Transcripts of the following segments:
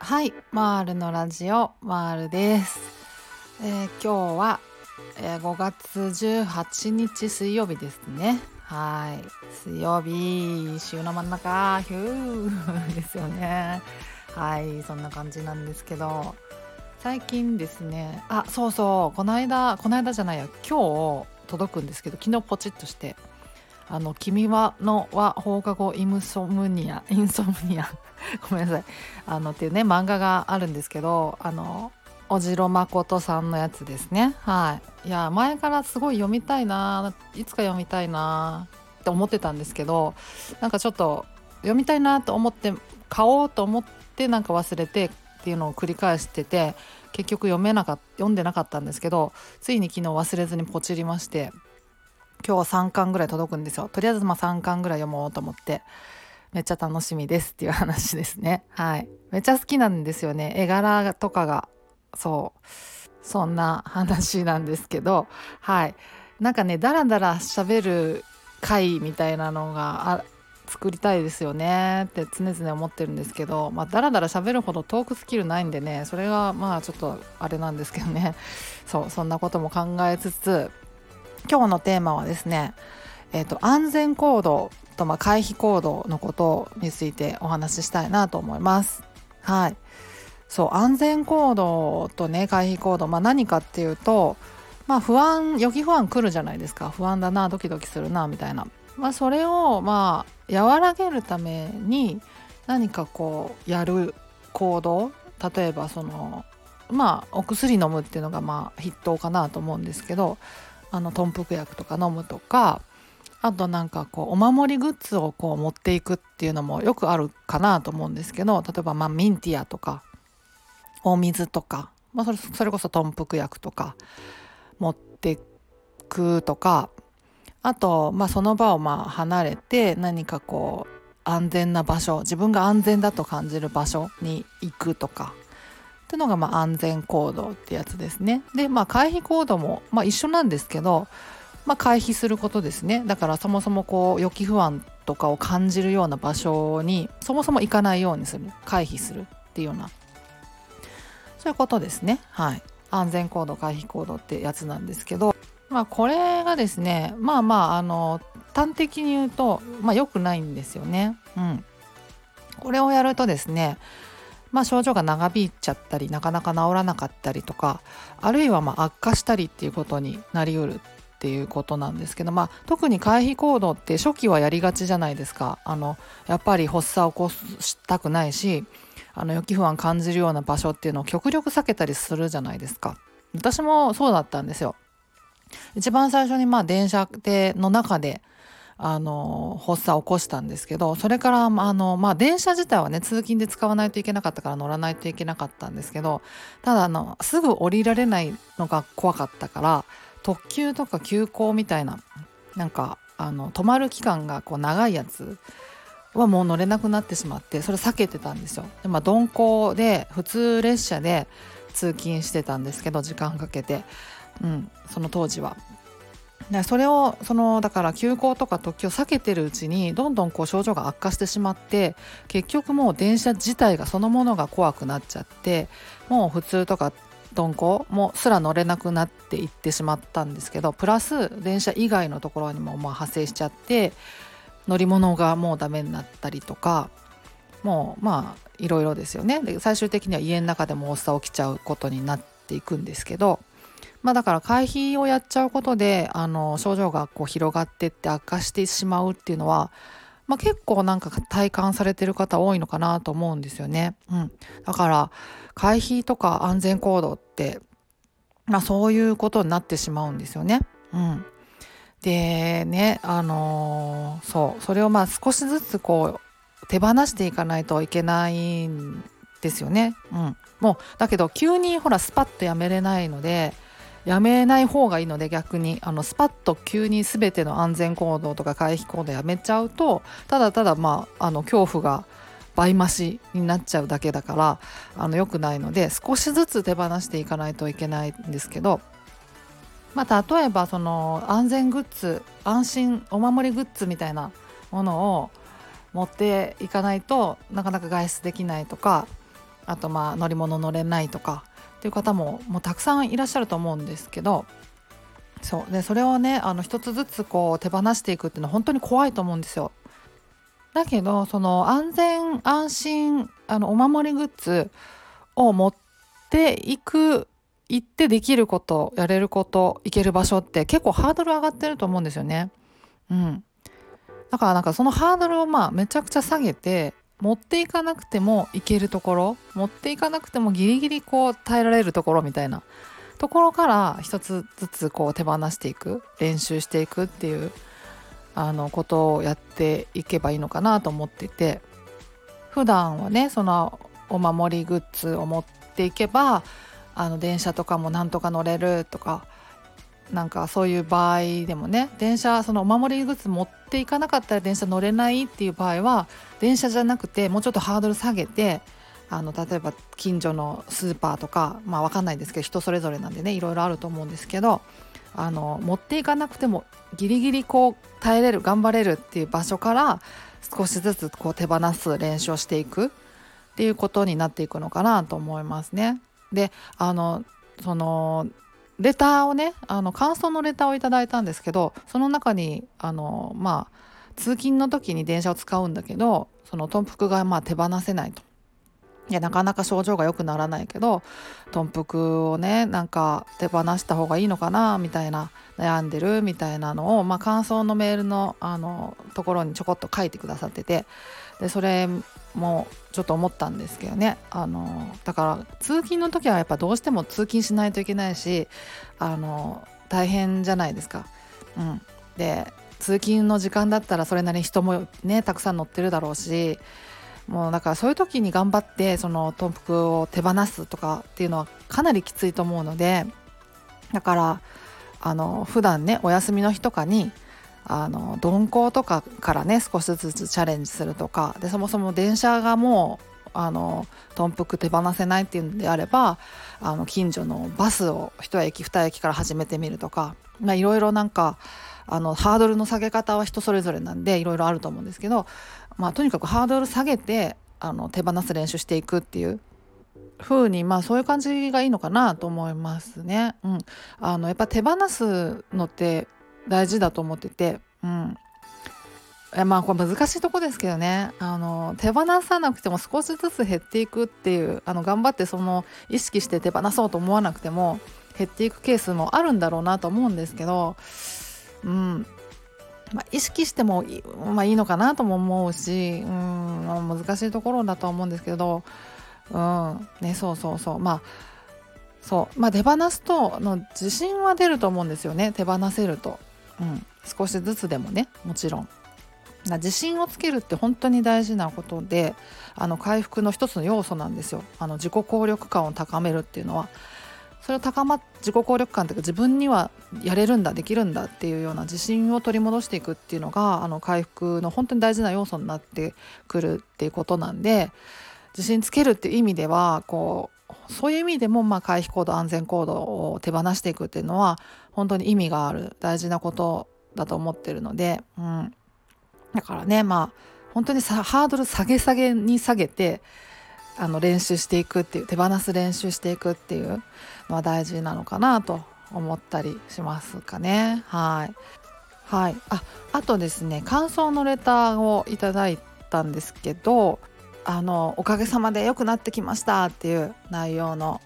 はいマールのラジオマールです、えー今日は、えー5月18日水曜日ですね。はい。水曜日週の真ん中。ヒュー。ですよね。はいそんな感じなんですけど。最近ですね。あそうそう。この間この間じゃないや。今日届くんですけど昨日ポチッとして「あの君はのは放課後イムソムニア インソムニア」ごめんなさい。あのっていうね漫画があるんですけどあの小次郎誠さんのやつですね。はい。いや前からすごい読みたいないつか読みたいなって思ってたんですけどなんかちょっと読みたいなと思って買おうと思ってなんか忘れてっていうのを繰り返してて結局読めなかっ読んでなかったんですけどついに昨日忘れずにポチりまして。今日は3巻ぐらい届くんですよ。とりあえずまあ3巻ぐらい読もうと思って。めっちゃ楽しみですっていう話ですね。はい。めっちゃ好きなんですよね。絵柄とかが。そう。そんな話なんですけど。はい。なんかねダラダラ喋る回みたいなのが作りたいですよね。って常々思ってるんですけど。まあダラダラ喋るほどトークスキルないんでね。それがまあちょっとあれなんですけどね。そうそんなことも考えつつ今日のテーマはですねえー、と安全行動とまあ回避行動のことについてお話ししたいなと思います。はい。そう安全行動とね回避行動、まあ、何かっていうと、まあ、不安予期不安来るじゃないですか。不安だなドキドキするなみたいな、まあ、それをまあ和らげるために何かこうやる行動例えばそのまあお薬飲むっていうのがまあ筆頭かなと思うんですけどあの豚腹薬とか飲むとかあとなんかこうお守りグッズをこう持っていくっていうのもよくあるかなと思うんですけど例えばまあミンティアとかお水とか、まあ、それそれこそ豚腹薬とか持ってくとかあと、まあ、その場をまあ離れて何かこう安全な場所自分が安全だと感じる場所に行くとかていうのがまあ安全行動ってやつですね。でまあ回避行動もまあ一緒なんですけどまあ、回避することですね。だからそもそもこう予期不安とかを感じるような場所にそもそも行かないようにする。回避するっていうような。そういうことですね。はい。安全行動回避行動ってやつなんですけどまあこれがですねまあまああの端的に言うとまあ良くないんですよね。うん。これをやるとですねまあ、症状が長引いちゃったりなかなか治らなかったりとかあるいはま悪化したりっていうことになりうるっていうことなんですけど、まあ、特に回避行動って初期はやりがちじゃないですか。あのやっぱり発作を起こしたくないしあの予期不安感じるような場所っていうのを極力避けたりするじゃないですか。私もそうだったんですよ。一番最初にまあ電車での中であの発作を起こしたんですけどそれからあの、まあ、電車自体はね通勤で使わないといけなかったから乗らないといけなかったんですけどただあのすぐ降りられないのが怖かったから特急とか急行みたいななんかあの止まる期間がこう長いやつはもう乗れなくなってしまってそれ避けてたんですよ。でまあ、鈍行で普通列車で通勤してたんですけど時間かけて、うん、その当時は。でそれをそのだから急行とか特急を避けてるうちにどんどんこう症状が悪化してしまって結局もう電車自体がそのものが怖くなっちゃってもう普通とか鈍行もすら乗れなくなっていってしまったんですけどプラス電車以外のところにもまあ発生しちゃって乗り物がもうダメになったりとかもうまあいろいろですよね。で最終的には家の中でも発作起きちゃうことになっていくんですけどまあだから回避をやっちゃうことであの症状がこう広がってって悪化してしまうっていうのはまあ、結構なんか体感されてる方多いのかなと思うんですよね。うん、だから回避とか安全行動って、まあ、そういうことになってしまうんですよね。うん、でねあのーそうそれをまあ少しずつこう手放していかないといけないんですよね。うん、もうだけど急にほらスパッとやめれないのでやめない方がいいので逆にあのスパッと急に全ての安全行動とか回避行動やめちゃうとただただまああの恐怖が倍増しになっちゃうだけだからあの良くないので少しずつ手放していかないといけないんですけどまあ、例えばその安全グッズ安心お守りグッズみたいなものを持っていかないとなかなか外出できないとかあとまあ乗り物乗れないとかっていう方ももうたくさんいらっしゃると思うんですけどそうでそれをねあの一つずつこう手放していくっていうのは本当に怖いと思うんですよ。だけどその安全安心あのお守りグッズを持っていく行ってできることやれること行ける場所って結構ハードル上がってると思うんですよね。うん、だからなんかそのハードルをまあめちゃくちゃ下げて持っていかなくても行けるところ持っていかなくてもギリギリこう耐えられるところみたいな。ところから一つずつこう手放していく練習していくっていうあのことをやっていけばいいのかなと思っていて。普段はねそのお守りグッズを持っていけばあの電車とかもなんとか乗れるとかなんかそういう場合でもね電車そのお守りグッズ持ってっていかなかったら電車乗れないっていう場合は電車じゃなくてもうちょっとハードル下げてあの例えば近所のスーパーとかまあ分かんないですけど人それぞれなんでねいろいろあると思うんですけどあの持っていかなくてもギリギリこう耐えれる頑張れるっていう場所から少しずつこう手放す練習をしていくっていうことになっていくのかなと思いますね。であのそのレターをねあの感想のレターをいただいたんですけどその中にあのまあ通勤の時に電車を使うんだけどその豚腹がまあ手放せないと。いやなかなか症状が良くならないけど豚腹をねなんか手放した方がいいのかなみたいな悩んでるみたいなのを、まあ、感想のメールのあのところにちょこっと書いてくださっててでそれもちょっと思ったんですけどねあのだから通勤の時はやっぱどうしても通勤しないといけないしあの大変じゃないですか。うん、で通勤の時間だったらそれなりに人もねたくさん乗ってるだろうしもうだからそういう時に頑張ってその豚腹を手放すとかっていうのはかなりきついと思うのでだからあの普段ねお休みの日とかにあの鈍行とかからね少しずつチャレンジするとかでそもそも電車がもうあの豚腹手放せないっていうんであればあの近所のバスを1駅2駅から始めてみるとかいろいろなんかあのハードルの下げ方は人それぞれなんでいろいろあると思うんですけど、まあ、とにかくハードル下げてあの手放す練習していくっていう。風にまあそういう感じがいいのかなと思いますね。うん、あのやっぱ手放すのって大事だと思ってて、うん、まあこれ難しいとこですけどね。あの手放さなくても少しずつ減っていくっていうあの頑張ってその意識して手放そうと思わなくても減っていくケースもあるんだろうなと思うんですけどうん。まあ、意識してもい,、まあ、いいのかなとも思うし、うん、難しいところだと思うんですけど、うんね、そうそうそう。まあそう。まあ手放すとの自信は出ると思うんですよね。手放せると、うん、少しずつでもね。もちろん。自信をつけるって本当に大事なことであの回復の一つの要素なんですよ。あの自己効力感を高めるっていうのは。それを高ま自己効力感というか自分にはやれるんだできるんだっていうような自信を取り戻していくっていうのがあの回復の本当に大事な要素になってくるっていうことなんで自信つけるっていう意味ではこうそういう意味でもまあ回避行動安全行動を手放していくっていうのは本当に意味がある大事なことだと思ってるので、うん、だからねまあ本当にさハードル下げ下げに下げてあの練習していくっていう手放す練習していくっていうのは大事なのかなと思ったりしますかね。はい。はい、ああとですね感想のレターをいただいたんですけどあのおかげさまで良くなってきましたっていう内容の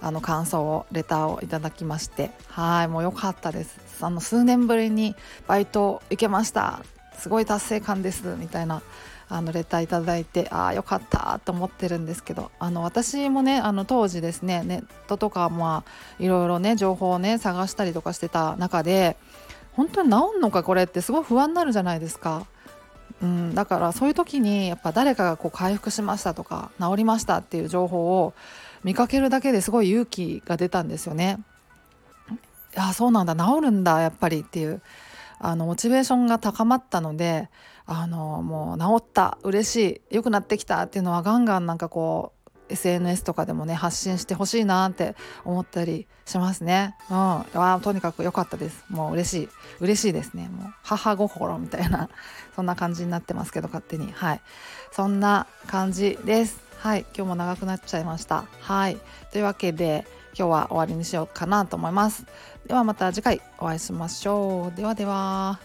あの感想をレターをいただきましてはい。もう良かったです。あの数年ぶりにバイト行けました。すごい達成感です。みたいなあのレターいただいてああよかったと思ってるんですけどあの私もねあの当時ですねネットとかまあいろいろね情報をね探したりとかしてた中で本当に治んのかこれってすごい不安になるじゃないですか。うん、だからそういう時にやっぱ誰かがこう回復しましたとか治りましたっていう情報を見かけるだけですごい勇気が出たんですよね。いやそうなんだ治るんだやっぱりっていうあのモチベーションが高まったのであのもう治った嬉しい良くなってきたっていうのはガンガンなんかこう SNS とかでもね発信してほしいなって思ったりしますね。うん、わとにかく良かったです。もう嬉しい嬉しいですね。もう母心みたいな そんな感じになってますけど勝手にはいそんな感じです。はい今日も長くなっちゃいました。はいというわけで今日は終わりにしようかなと思います。ではまた次回お会いしましょう。ではでは。